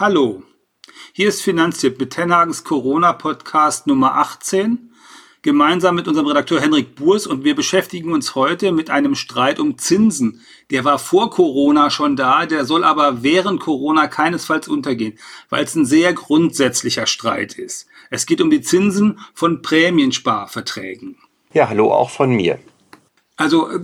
Hallo, hier ist Finanztipp mit Tenhagens Corona-Podcast Nummer 18, gemeinsam mit unserem Redakteur Henrik Burs und wir beschäftigen uns heute mit einem Streit um Zinsen. Der war vor Corona schon da, der soll aber während Corona keinesfalls untergehen, weil es ein sehr grundsätzlicher Streit ist. Es geht um die Zinsen von Prämiensparverträgen. Ja, hallo auch von mir. Also äh,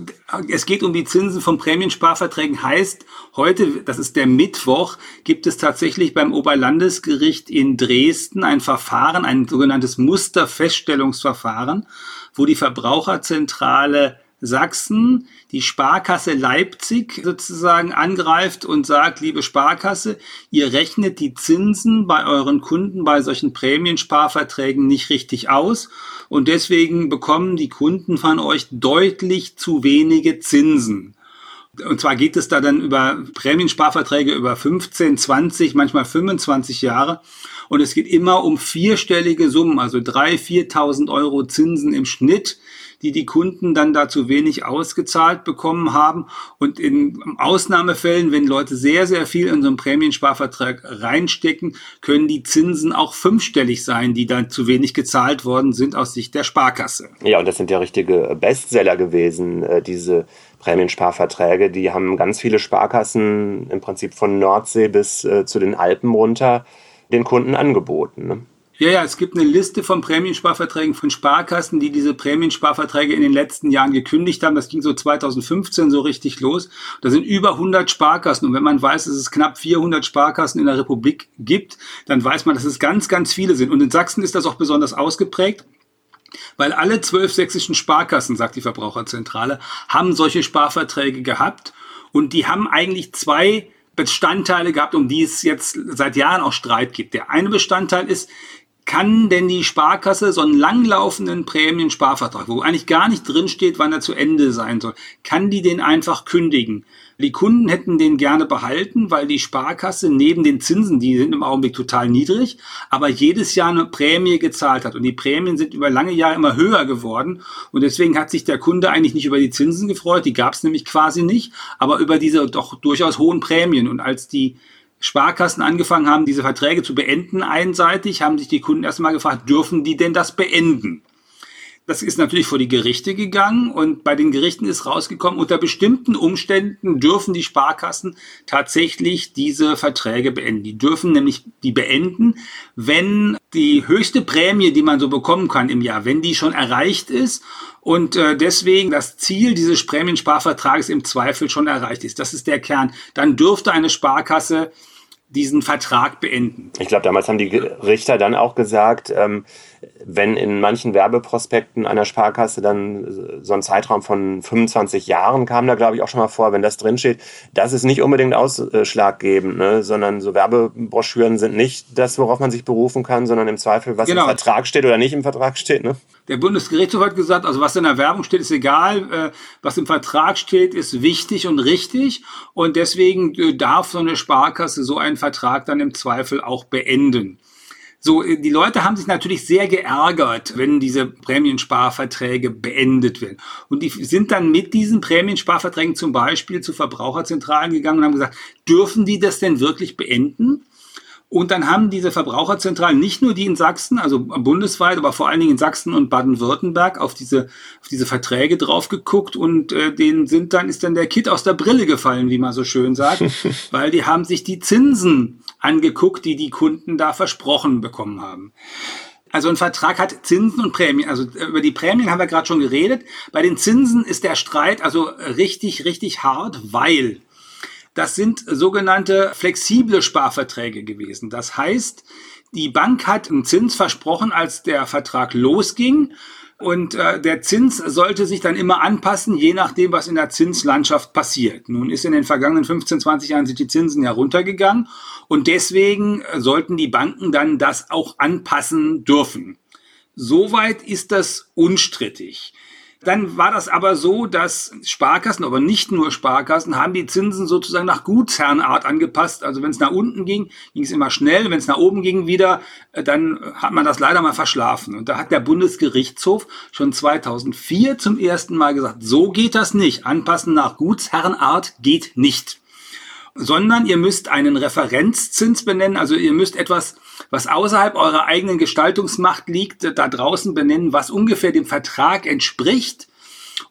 es geht um die Zinsen von Prämiensparverträgen. Heißt, heute, das ist der Mittwoch, gibt es tatsächlich beim Oberlandesgericht in Dresden ein Verfahren, ein sogenanntes Musterfeststellungsverfahren, wo die Verbraucherzentrale Sachsen die Sparkasse Leipzig sozusagen angreift und sagt, liebe Sparkasse, ihr rechnet die Zinsen bei euren Kunden bei solchen Prämiensparverträgen nicht richtig aus und deswegen bekommen die Kunden von euch deutlich zu wenige Zinsen. Und zwar geht es da dann über Prämiensparverträge über 15, 20, manchmal 25 Jahre. Und es geht immer um vierstellige Summen, also 3.000, 4.000 Euro Zinsen im Schnitt die die Kunden dann da zu wenig ausgezahlt bekommen haben. Und in Ausnahmefällen, wenn Leute sehr, sehr viel in so einen Prämiensparvertrag reinstecken, können die Zinsen auch fünfstellig sein, die dann zu wenig gezahlt worden sind aus Sicht der Sparkasse. Ja, und das sind ja richtige Bestseller gewesen, äh, diese Prämiensparverträge. Die haben ganz viele Sparkassen im Prinzip von Nordsee bis äh, zu den Alpen runter den Kunden angeboten. Ne? Ja, ja, es gibt eine Liste von Prämiensparverträgen von Sparkassen, die diese Prämiensparverträge in den letzten Jahren gekündigt haben. Das ging so 2015 so richtig los. Da sind über 100 Sparkassen. Und wenn man weiß, dass es knapp 400 Sparkassen in der Republik gibt, dann weiß man, dass es ganz, ganz viele sind. Und in Sachsen ist das auch besonders ausgeprägt. Weil alle zwölf sächsischen Sparkassen, sagt die Verbraucherzentrale, haben solche Sparverträge gehabt. Und die haben eigentlich zwei Bestandteile gehabt, um die es jetzt seit Jahren auch Streit gibt. Der eine Bestandteil ist, kann denn die Sparkasse so einen langlaufenden Prämiensparvertrag, wo eigentlich gar nicht drinsteht, wann er zu Ende sein soll, kann die den einfach kündigen? Die Kunden hätten den gerne behalten, weil die Sparkasse neben den Zinsen, die sind im Augenblick total niedrig, aber jedes Jahr eine Prämie gezahlt hat. Und die Prämien sind über lange Jahre immer höher geworden. Und deswegen hat sich der Kunde eigentlich nicht über die Zinsen gefreut, die gab es nämlich quasi nicht, aber über diese doch durchaus hohen Prämien. Und als die Sparkassen angefangen haben, diese Verträge zu beenden einseitig, haben sich die Kunden erstmal gefragt, dürfen die denn das beenden? Das ist natürlich vor die Gerichte gegangen und bei den Gerichten ist rausgekommen, unter bestimmten Umständen dürfen die Sparkassen tatsächlich diese Verträge beenden. Die dürfen nämlich die beenden, wenn die höchste Prämie, die man so bekommen kann im Jahr, wenn die schon erreicht ist und äh, deswegen das Ziel dieses Prämiensparvertrages im Zweifel schon erreicht ist. Das ist der Kern. Dann dürfte eine Sparkasse diesen Vertrag beenden. Ich glaube, damals haben die Richter dann auch gesagt, ähm, wenn in manchen Werbeprospekten einer Sparkasse dann so ein Zeitraum von 25 Jahren kam da, glaube ich, auch schon mal vor, wenn das drinsteht, das ist nicht unbedingt ausschlaggebend, ne? sondern so Werbebroschüren sind nicht das, worauf man sich berufen kann, sondern im Zweifel, was genau. im Vertrag steht oder nicht im Vertrag steht. Ne? Der Bundesgerichtshof hat gesagt, also was in der Werbung steht, ist egal, äh, was im Vertrag steht, ist wichtig und richtig und deswegen äh, darf so eine Sparkasse so einen Vertrag dann im Zweifel auch beenden. So, äh, die Leute haben sich natürlich sehr geärgert, wenn diese Prämiensparverträge beendet werden. Und die sind dann mit diesen Prämiensparverträgen zum Beispiel zu Verbraucherzentralen gegangen und haben gesagt, dürfen die das denn wirklich beenden? Und dann haben diese Verbraucherzentralen, nicht nur die in Sachsen, also bundesweit, aber vor allen Dingen in Sachsen und Baden-Württemberg, auf diese, auf diese Verträge drauf geguckt und äh, denen sind dann, ist dann der Kit aus der Brille gefallen, wie man so schön sagt, weil die haben sich die Zinsen angeguckt, die die Kunden da versprochen bekommen haben. Also ein Vertrag hat Zinsen und Prämien. Also äh, über die Prämien haben wir gerade schon geredet. Bei den Zinsen ist der Streit also richtig, richtig hart, weil das sind sogenannte flexible Sparverträge gewesen. Das heißt, die Bank hat einen Zins versprochen, als der Vertrag losging. Und äh, der Zins sollte sich dann immer anpassen, je nachdem, was in der Zinslandschaft passiert. Nun ist in den vergangenen 15, 20 Jahren sind die Zinsen ja runtergegangen und deswegen sollten die Banken dann das auch anpassen dürfen. Soweit ist das unstrittig. Dann war das aber so, dass Sparkassen, aber nicht nur Sparkassen, haben die Zinsen sozusagen nach Gutsherrenart angepasst. Also wenn es nach unten ging, ging es immer schnell. Wenn es nach oben ging wieder, äh, dann hat man das leider mal verschlafen. Und da hat der Bundesgerichtshof schon 2004 zum ersten Mal gesagt, so geht das nicht. Anpassen nach Gutsherrenart geht nicht. Sondern ihr müsst einen Referenzzins benennen. Also ihr müsst etwas, was außerhalb eurer eigenen Gestaltungsmacht liegt, da draußen benennen, was ungefähr dem Vertrag entspricht.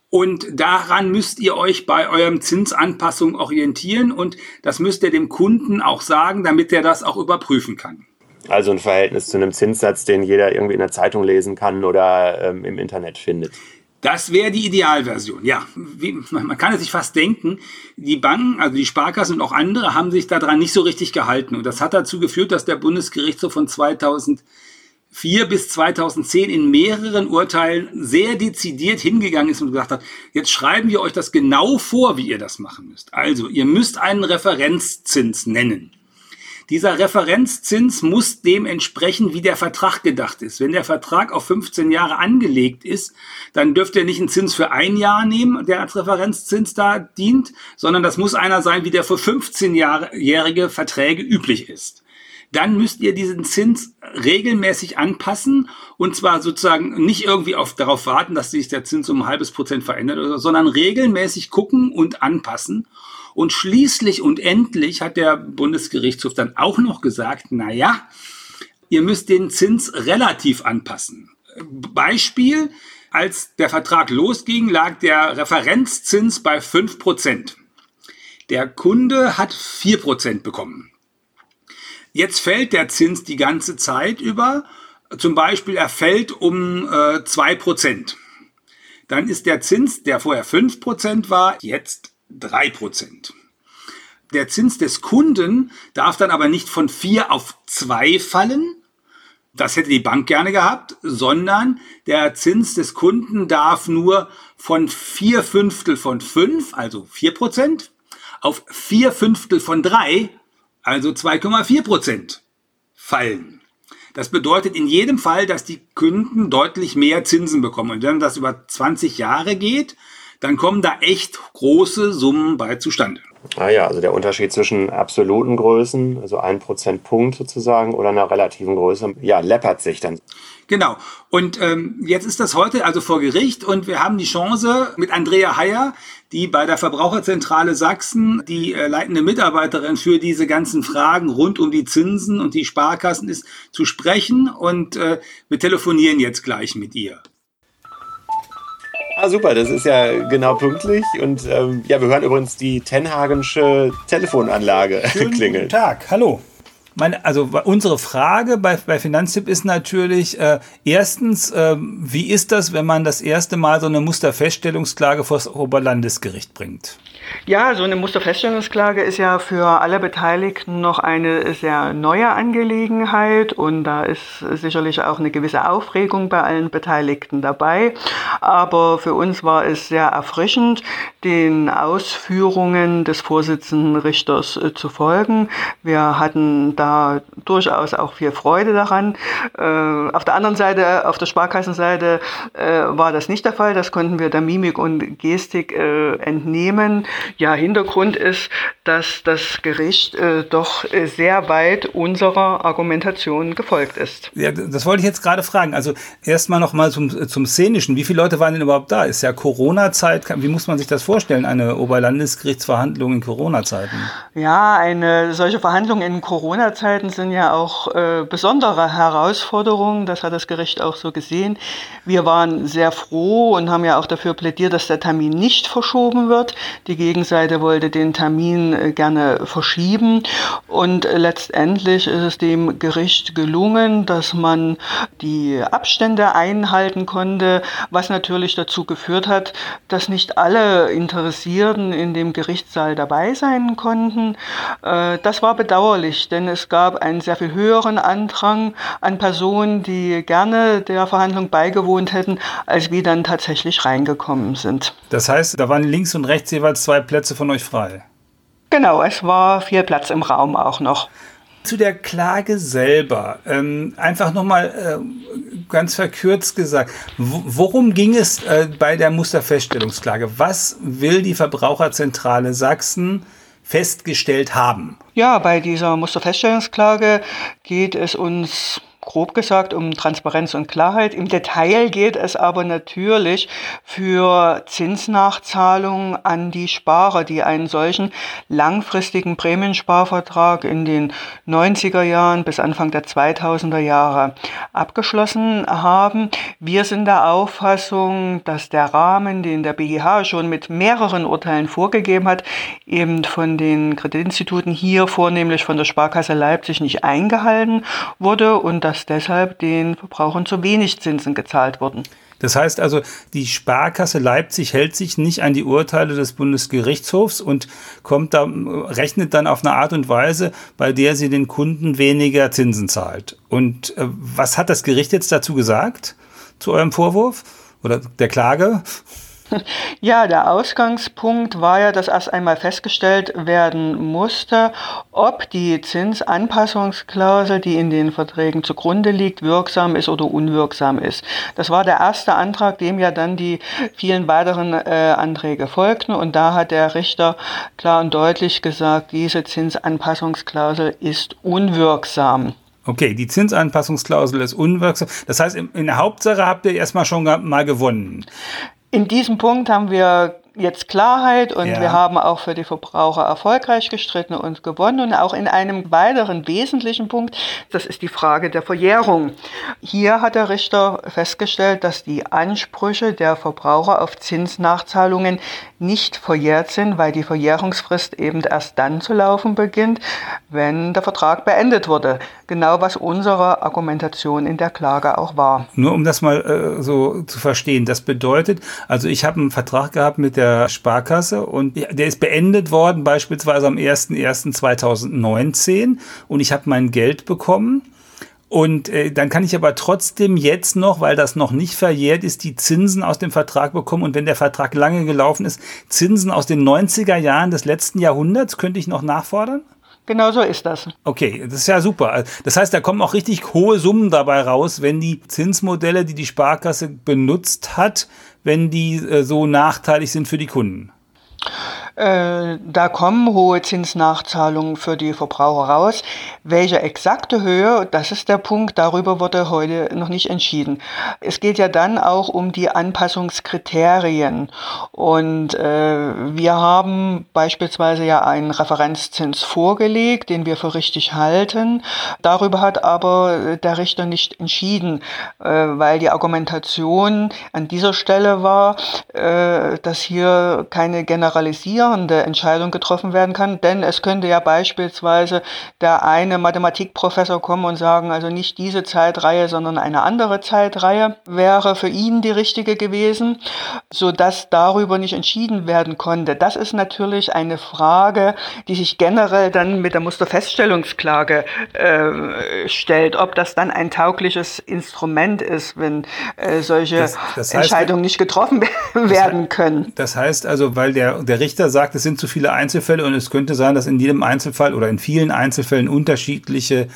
Und daran müsst ihr euch bei eurem Zinsanpassung orientieren und das müsst ihr dem Kunden auch sagen, damit er das auch überprüfen kann. Also ein Verhältnis zu einem Zinssatz, den jeder irgendwie in der Zeitung lesen kann oder ähm, im Internet findet. Das wäre die Idealversion, ja. Wie, man kann es sich fast denken, die Banken, also die Sparkassen und auch andere haben sich daran nicht so richtig gehalten. Und das hat dazu geführt, dass der Bundesgerichtshof von 2004 bis 2010 in mehreren Urteilen sehr dezidiert hingegangen ist und gesagt hat, jetzt schreiben wir euch das genau vor, wie ihr das machen müsst. Also, ihr müsst einen Referenzzins nennen. Dieser Referenzzins muss dem entsprechen, wie der Vertrag gedacht ist. Wenn der Vertrag auf 15 Jahre angelegt ist, dann dürft ihr nicht einen Zins für ein Jahr nehmen, der als Referenzzins da dient, sondern das muss einer sein, wie der für 15-jährige Verträge üblich ist dann müsst ihr diesen Zins regelmäßig anpassen und zwar sozusagen nicht irgendwie auf, darauf warten, dass sich der Zins um ein halbes Prozent verändert, sondern regelmäßig gucken und anpassen. Und schließlich und endlich hat der Bundesgerichtshof dann auch noch gesagt, na ja, ihr müsst den Zins relativ anpassen. Beispiel, als der Vertrag losging, lag der Referenzzins bei 5%. Der Kunde hat 4% bekommen. Jetzt fällt der Zins die ganze Zeit über. Zum Beispiel, er fällt um äh, 2%. Dann ist der Zins, der vorher 5% war, jetzt 3%. Der Zins des Kunden darf dann aber nicht von 4 auf 2 fallen. Das hätte die Bank gerne gehabt, sondern der Zins des Kunden darf nur von 4 Fünftel von 5, also 4%, auf 4 Fünftel von 3, also 2,4% fallen. Das bedeutet in jedem Fall, dass die Kunden deutlich mehr Zinsen bekommen. Und wenn das über 20 Jahre geht, dann kommen da echt große Summen bei zustande. Ah ja, also der Unterschied zwischen absoluten Größen, also ein Prozentpunkt sozusagen, oder einer relativen Größe, ja, läppert sich dann. Genau. Und ähm, jetzt ist das heute also vor Gericht und wir haben die Chance mit Andrea Heyer, die bei der Verbraucherzentrale Sachsen die äh, leitende Mitarbeiterin für diese ganzen Fragen rund um die Zinsen und die Sparkassen ist, zu sprechen. Und äh, wir telefonieren jetzt gleich mit ihr. Ah, super, das ist ja genau pünktlich. Und ähm, ja, wir hören übrigens die Tenhagensche Telefonanlage Schönen klingeln. Guten Tag, hallo. Meine, also unsere Frage bei, bei Finanztipp ist natürlich äh, erstens, äh, wie ist das, wenn man das erste Mal so eine Musterfeststellungsklage vor das Oberlandesgericht bringt? Ja, so eine Musterfeststellungsklage ist ja für alle Beteiligten noch eine sehr neue Angelegenheit und da ist sicherlich auch eine gewisse Aufregung bei allen Beteiligten dabei. Aber für uns war es sehr erfrischend, den Ausführungen des Vorsitzenden Richters äh, zu folgen. Wir hatten da durchaus auch viel Freude daran. Äh, auf der anderen Seite, auf der Sparkassenseite äh, war das nicht der Fall. Das konnten wir der Mimik und Gestik entnehmen. Ja, Hintergrund ist, dass das Gericht äh, doch äh, sehr weit unserer Argumentation gefolgt ist. Ja, das wollte ich jetzt gerade fragen. Also erstmal noch mal zum, zum Szenischen. Wie viele Leute waren denn überhaupt da? Ist ja Corona-Zeit. Wie muss man sich das vorstellen, eine Oberlandesgerichtsverhandlung in Corona-Zeiten? Ja, eine solche Verhandlung in Corona-Zeiten sind ja auch äh, besondere Herausforderungen. Das hat das Gericht auch so gesehen. Wir waren sehr froh und haben ja auch dafür plädiert, dass der Termin nicht verschoben wird. Die Gegenseite wollte den Termin äh, gerne verschieben und äh, letztendlich ist es dem Gericht gelungen, dass man die Abstände einhalten konnte, was natürlich dazu geführt hat, dass nicht alle Interessierten in dem Gerichtssaal dabei sein konnten. Äh, das war bedauerlich, denn es gab einen sehr viel höheren Andrang an Personen, die gerne der Verhandlung beigewohnt hätten, als wie dann tatsächlich reingekommen sind. Das heißt, da waren links und rechts jeweils zwei zwei Plätze von euch frei. Genau, es war viel Platz im Raum auch noch. Zu der Klage selber, ähm, einfach nochmal äh, ganz verkürzt gesagt, worum ging es äh, bei der Musterfeststellungsklage? Was will die Verbraucherzentrale Sachsen festgestellt haben? Ja, bei dieser Musterfeststellungsklage geht es uns grob gesagt um Transparenz und Klarheit. Im Detail geht es aber natürlich für Zinsnachzahlungen an die Sparer, die einen solchen langfristigen Prämiensparvertrag in den 90er Jahren bis Anfang der 2000er Jahre abgeschlossen haben. Wir sind der Auffassung, dass der Rahmen, den der BGH schon mit mehreren Urteilen vorgegeben hat, eben von den Kreditinstituten hier vornehmlich von der Sparkasse Leipzig nicht eingehalten wurde und dass deshalb den Verbrauchern zu wenig Zinsen gezahlt wurden. Das heißt also, die Sparkasse Leipzig hält sich nicht an die Urteile des Bundesgerichtshofs und kommt da, rechnet dann auf eine Art und Weise, bei der sie den Kunden weniger Zinsen zahlt. Und äh, was hat das Gericht jetzt dazu gesagt? Zu eurem Vorwurf oder der Klage? Ja, der Ausgangspunkt war ja, dass erst einmal festgestellt werden musste, ob die Zinsanpassungsklausel, die in den Verträgen zugrunde liegt, wirksam ist oder unwirksam ist. Das war der erste Antrag, dem ja dann die vielen weiteren äh, Anträge folgten. Und da hat der Richter klar und deutlich gesagt, diese Zinsanpassungsklausel ist unwirksam. Okay, die Zinsanpassungsklausel ist unwirksam. Das heißt, in der Hauptsache habt ihr erstmal schon mal gewonnen. In diesem Punkt haben wir jetzt Klarheit und ja. wir haben auch für die Verbraucher erfolgreich gestritten und gewonnen. Und auch in einem weiteren wesentlichen Punkt, das ist die Frage der Verjährung. Hier hat der Richter festgestellt, dass die Ansprüche der Verbraucher auf Zinsnachzahlungen nicht verjährt sind, weil die Verjährungsfrist eben erst dann zu laufen beginnt, wenn der Vertrag beendet wurde. Genau was unsere Argumentation in der Klage auch war. Nur um das mal äh, so zu verstehen, das bedeutet, also ich habe einen Vertrag gehabt mit der Sparkasse und der ist beendet worden beispielsweise am 01.01.2019 und ich habe mein Geld bekommen und äh, dann kann ich aber trotzdem jetzt noch, weil das noch nicht verjährt ist, die Zinsen aus dem Vertrag bekommen. Und wenn der Vertrag lange gelaufen ist, Zinsen aus den 90er Jahren des letzten Jahrhunderts, könnte ich noch nachfordern? Genau so ist das. Okay, das ist ja super. Das heißt, da kommen auch richtig hohe Summen dabei raus, wenn die Zinsmodelle, die die Sparkasse benutzt hat, wenn die äh, so nachteilig sind für die Kunden. Äh, da kommen hohe Zinsnachzahlungen für die Verbraucher raus. Welche exakte Höhe, das ist der Punkt, darüber wurde heute noch nicht entschieden. Es geht ja dann auch um die Anpassungskriterien. Und äh, wir haben beispielsweise ja einen Referenzzins vorgelegt, den wir für richtig halten. Darüber hat aber der Richter nicht entschieden, äh, weil die Argumentation an dieser Stelle war, äh, dass hier keine Generalisierung generalisierende Entscheidung getroffen werden kann, denn es könnte ja beispielsweise der eine Mathematikprofessor kommen und sagen, also nicht diese Zeitreihe, sondern eine andere Zeitreihe wäre für ihn die richtige gewesen, so dass darüber nicht entschieden werden konnte. Das ist natürlich eine Frage, die sich generell dann mit der Musterfeststellungsklage äh, stellt, ob das dann ein taugliches Instrument ist, wenn äh, solche das, das heißt, Entscheidungen nicht getroffen werden können. Das heißt also, weil der, der Richter sagt, es sind zu viele Einzelfälle und es könnte sein, dass in jedem Einzelfall oder in vielen Einzelfällen unterschiedliche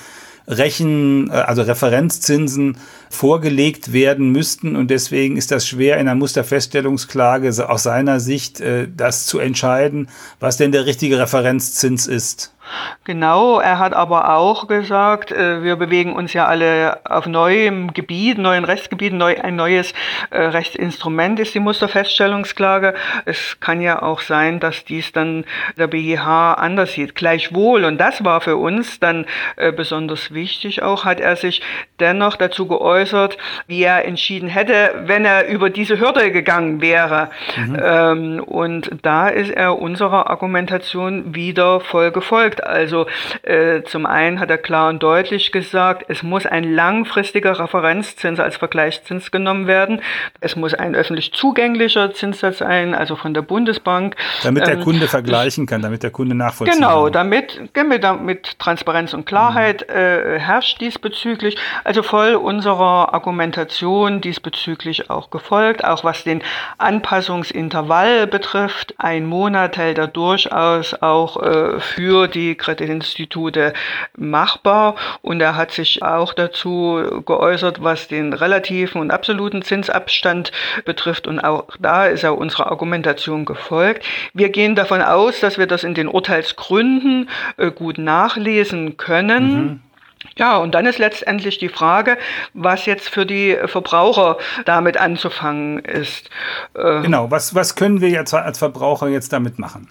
Rechen, äh, also Referenzzinsen vorgelegt werden müssten und deswegen ist das schwer in einer Musterfeststellungsklage aus seiner Sicht äh, das zu entscheiden, was denn der richtige Referenzzins ist. Genau, er hat aber auch gesagt, äh, wir bewegen uns ja alle auf neuem Gebiet, neuen Rechtsgebieten, neu, ein neues äh, Rechtsinstrument ist die Musterfeststellungsklage. Es kann ja auch sein, dass dies dann der BGH anders sieht. Gleichwohl, und das war für uns dann äh, besonders wichtig auch, hat er sich dennoch dazu geäußert, wie er entschieden hätte, wenn er über diese Hürde gegangen wäre. Mhm. Ähm, und da ist er unserer Argumentation wieder voll gefolgt. Also äh, zum einen hat er klar und deutlich gesagt, es muss ein langfristiger Referenzzins als Vergleichszins genommen werden. Es muss ein öffentlich zugänglicher Zinssatz sein, also von der Bundesbank. Damit der ähm, Kunde vergleichen kann, damit der Kunde nachvollziehen genau, kann. Genau, damit, damit Transparenz und Klarheit mhm. äh, herrscht diesbezüglich. Also voll unserer Argumentation diesbezüglich auch gefolgt, auch was den Anpassungsintervall betrifft. Ein Monat hält er durchaus auch äh, für die die Kreditinstitute machbar und er hat sich auch dazu geäußert, was den relativen und absoluten Zinsabstand betrifft und auch da ist er unserer Argumentation gefolgt. Wir gehen davon aus, dass wir das in den Urteilsgründen äh, gut nachlesen können. Mhm. Ja, und dann ist letztendlich die Frage, was jetzt für die Verbraucher damit anzufangen ist. Äh, genau, was, was können wir jetzt als Verbraucher jetzt damit machen?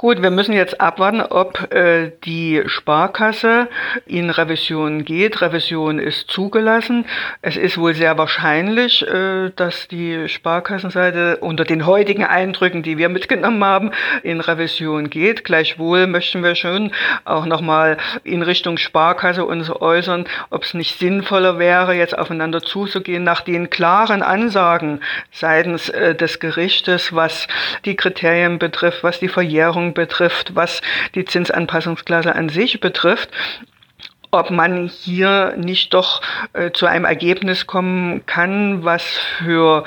Gut, wir müssen jetzt abwarten, ob äh, die Sparkasse in Revision geht. Revision ist zugelassen. Es ist wohl sehr wahrscheinlich, äh, dass die Sparkassenseite unter den heutigen Eindrücken, die wir mitgenommen haben, in Revision geht. Gleichwohl möchten wir schon auch nochmal in Richtung Sparkasse uns äußern, ob es nicht sinnvoller wäre, jetzt aufeinander zuzugehen nach den klaren Ansagen seitens äh, des Gerichtes, was die Kriterien betrifft, was die Verjährung betrifft, was die Zinsanpassungsklasse an sich betrifft ob man hier nicht doch äh, zu einem Ergebnis kommen kann, was für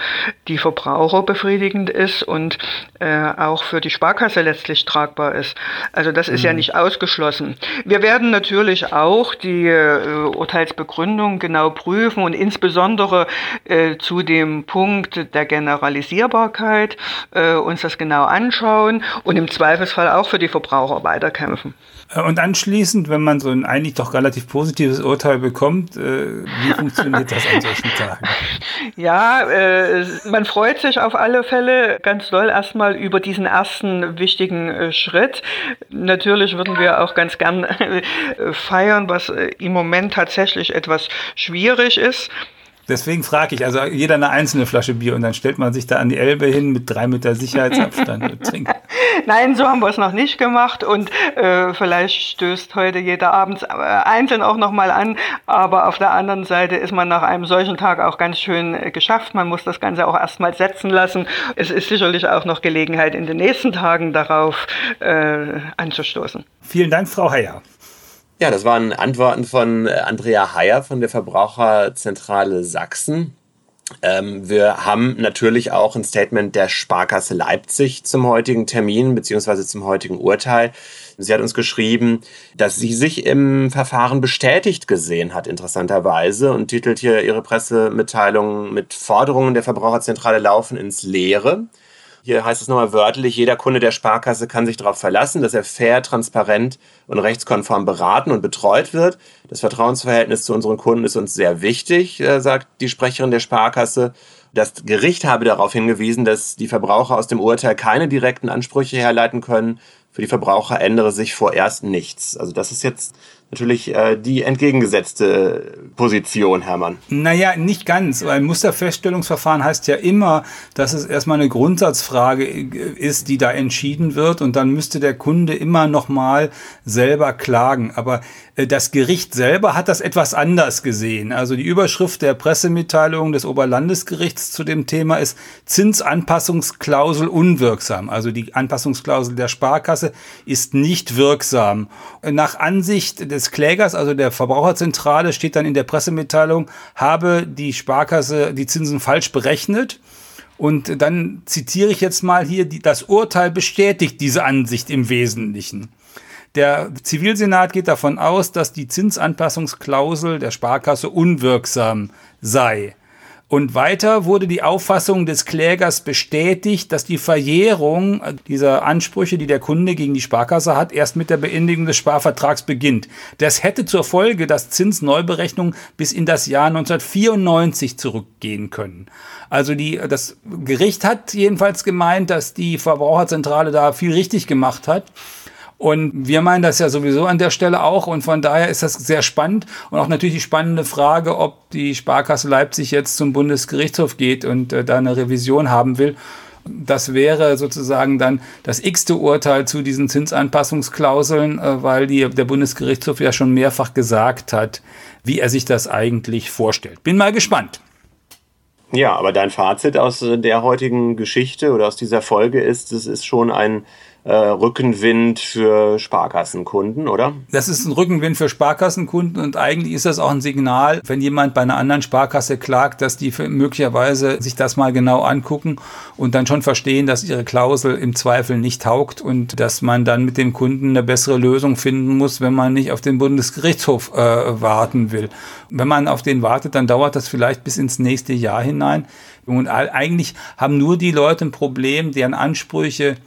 die Verbraucher befriedigend ist und äh, auch für die Sparkasse letztlich tragbar ist. Also das ist mhm. ja nicht ausgeschlossen. Wir werden natürlich auch die äh, Urteilsbegründung genau prüfen und insbesondere äh, zu dem Punkt der Generalisierbarkeit äh, uns das genau anschauen und im Zweifelsfall auch für die Verbraucher weiterkämpfen. Äh, und anschließend, wenn man so ein eigentlich doch relativ positives Urteil bekommt, äh, wie funktioniert das an solchen Tagen? Ja, äh, man freut sich auf alle Fälle ganz doll erstmal über diesen ersten wichtigen äh, Schritt. Natürlich würden wir auch ganz gern äh, feiern, was äh, im Moment tatsächlich etwas schwierig ist. Deswegen frage ich, also jeder eine einzelne Flasche Bier und dann stellt man sich da an die Elbe hin mit drei Meter Sicherheitsabstand und trinkt. Nein, so haben wir es noch nicht gemacht und äh, vielleicht stößt heute jeder abends äh, einzeln auch nochmal an, aber auf der anderen Seite ist man nach einem solchen Tag auch ganz schön äh, geschafft. Man muss das Ganze auch erstmal setzen lassen. Es ist sicherlich auch noch Gelegenheit, in den nächsten Tagen darauf äh, anzustoßen. Vielen Dank, Frau Heyer. Ja, das waren Antworten von äh, Andrea Heyer von der Verbraucherzentrale Sachsen. Ähm, wir haben natürlich auch ein Statement der Sparkasse Leipzig zum heutigen Termin beziehungsweise zum heutigen Urteil. Sie hat uns geschrieben, dass sie sich im Verfahren bestätigt gesehen hat, interessanterweise, und titelt hier ihre Pressemitteilung mit Forderungen der Verbraucherzentrale laufen ins Leere. Hier heißt es nochmal wörtlich, jeder Kunde der Sparkasse kann sich darauf verlassen, dass er fair, transparent und rechtskonform beraten und betreut wird. Das Vertrauensverhältnis zu unseren Kunden ist uns sehr wichtig, äh, sagt die Sprecherin der Sparkasse. Das Gericht habe darauf hingewiesen, dass die Verbraucher aus dem Urteil keine direkten Ansprüche herleiten können. Für die Verbraucher ändere sich vorerst nichts. Also das ist jetzt natürlich äh, die entgegengesetzte Position, Hermann. Naja, nicht ganz, weil Musterfeststellungsverfahren heißt ja immer, dass es erstmal eine Grundsatzfrage ist, die da entschieden wird und dann müsste der Kunde immer nochmal selber klagen. Aber äh, das Gericht selber hat das etwas anders gesehen. Also die Überschrift der Pressemitteilung des Oberlandesgerichts zu dem Thema ist Zinsanpassungsklausel unwirksam. Also die Anpassungsklausel der Sparkasse ist nicht wirksam. Nach Ansicht des des Klägers, also der Verbraucherzentrale, steht dann in der Pressemitteilung, habe die Sparkasse die Zinsen falsch berechnet. Und dann zitiere ich jetzt mal hier, das Urteil bestätigt diese Ansicht im Wesentlichen. Der Zivilsenat geht davon aus, dass die Zinsanpassungsklausel der Sparkasse unwirksam sei. Und weiter wurde die Auffassung des Klägers bestätigt, dass die Verjährung dieser Ansprüche, die der Kunde gegen die Sparkasse hat, erst mit der Beendigung des Sparvertrags beginnt. Das hätte zur Folge, dass Zinsneuberechnungen bis in das Jahr 1994 zurückgehen können. Also die, das Gericht hat jedenfalls gemeint, dass die Verbraucherzentrale da viel richtig gemacht hat. Und wir meinen das ja sowieso an der Stelle auch. Und von daher ist das sehr spannend. Und auch natürlich die spannende Frage, ob die Sparkasse Leipzig jetzt zum Bundesgerichtshof geht und äh, da eine Revision haben will. Das wäre sozusagen dann das x-te Urteil zu diesen Zinsanpassungsklauseln, äh, weil die, der Bundesgerichtshof ja schon mehrfach gesagt hat, wie er sich das eigentlich vorstellt. Bin mal gespannt. Ja, aber dein Fazit aus der heutigen Geschichte oder aus dieser Folge ist, es ist schon ein äh, Rückenwind für Sparkassenkunden, oder? Das ist ein Rückenwind für Sparkassenkunden und eigentlich ist das auch ein Signal, wenn jemand bei einer anderen Sparkasse klagt, dass die möglicherweise sich das mal genau angucken und dann schon verstehen, dass ihre Klausel im Zweifel nicht taugt und dass man dann mit dem Kunden eine bessere Lösung finden muss, wenn man nicht auf den Bundesgerichtshof äh, warten will. Wenn man auf den wartet, dann dauert das vielleicht bis ins nächste Jahr hinein. Und eigentlich haben nur die Leute ein Problem, deren Ansprüche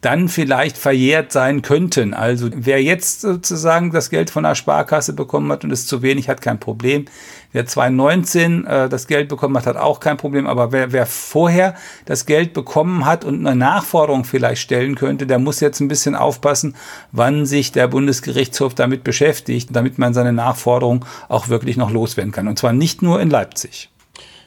dann vielleicht verjährt sein könnten. Also wer jetzt sozusagen das Geld von der Sparkasse bekommen hat und es zu wenig hat, kein Problem. Wer 2019 äh, das Geld bekommen hat, hat auch kein Problem. Aber wer, wer vorher das Geld bekommen hat und eine Nachforderung vielleicht stellen könnte, der muss jetzt ein bisschen aufpassen, wann sich der Bundesgerichtshof damit beschäftigt, damit man seine Nachforderung auch wirklich noch loswerden kann. Und zwar nicht nur in Leipzig.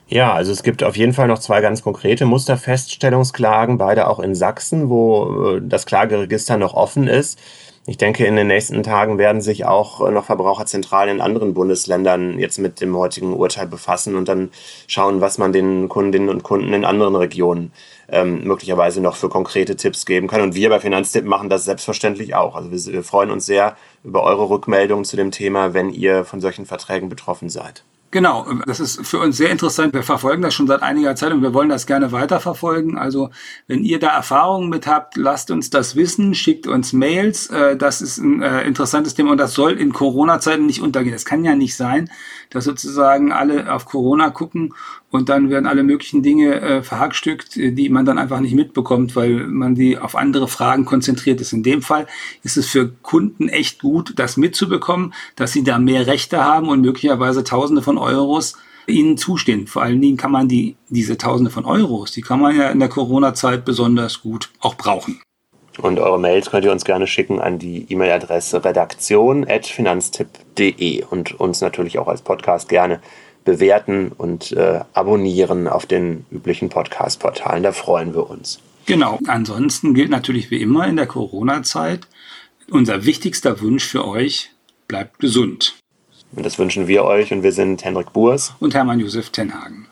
Ja, also es gibt auf jeden Fall noch zwei ganz konkrete Musterfeststellungsklagen, beide auch in Sachsen, wo äh, das Klageregister noch offen ist. Ich denke, in den nächsten Tagen werden sich auch noch Verbraucherzentralen in anderen Bundesländern jetzt mit dem heutigen Urteil befassen und dann schauen, was man den Kundinnen und Kunden in anderen Regionen ähm, möglicherweise noch für konkrete Tipps geben kann. Und wir bei Finanztipp machen das selbstverständlich auch. Also wir, wir freuen uns sehr über eure Rückmeldungen zu dem Thema, wenn ihr von solchen Verträgen betroffen seid. Genau, das ist für uns sehr interessant. Wir verfolgen das schon seit einiger Zeit und wir wollen das gerne weiterverfolgen. Also wenn ihr da Erfahrungen mit habt, lasst uns das wissen, schickt uns Mails. Äh, das ist ein äh, interessantes Thema und das soll in Corona-Zeiten nicht untergehen. Es kann ja nicht sein, dass sozusagen alle auf Corona gucken und dann werden alle möglichen Dinge äh, verhackstückt, äh, die man dann einfach nicht mitbekommt, weil man die auf andere Fragen konzentriert ist. In dem Fall ist es für Kunden echt gut, das mitzubekommen, dass sie da mehr Rechte haben und möglicherweise Tausende von Euros ihnen zustehen. Vor allen Dingen kann man die, diese Tausende von Euros, die kann man ja in der Corona-Zeit besonders gut auch brauchen. Und eure Mails könnt ihr uns gerne schicken an die E-Mail-Adresse redaktion.finanztipp.de und uns natürlich auch als Podcast gerne bewerten und äh, abonnieren auf den üblichen Podcast-Portalen. Da freuen wir uns. Genau. Ansonsten gilt natürlich wie immer in der Corona-Zeit unser wichtigster Wunsch für euch, bleibt gesund. Und das wünschen wir euch und wir sind Henrik Burs und Hermann Josef Tenhagen.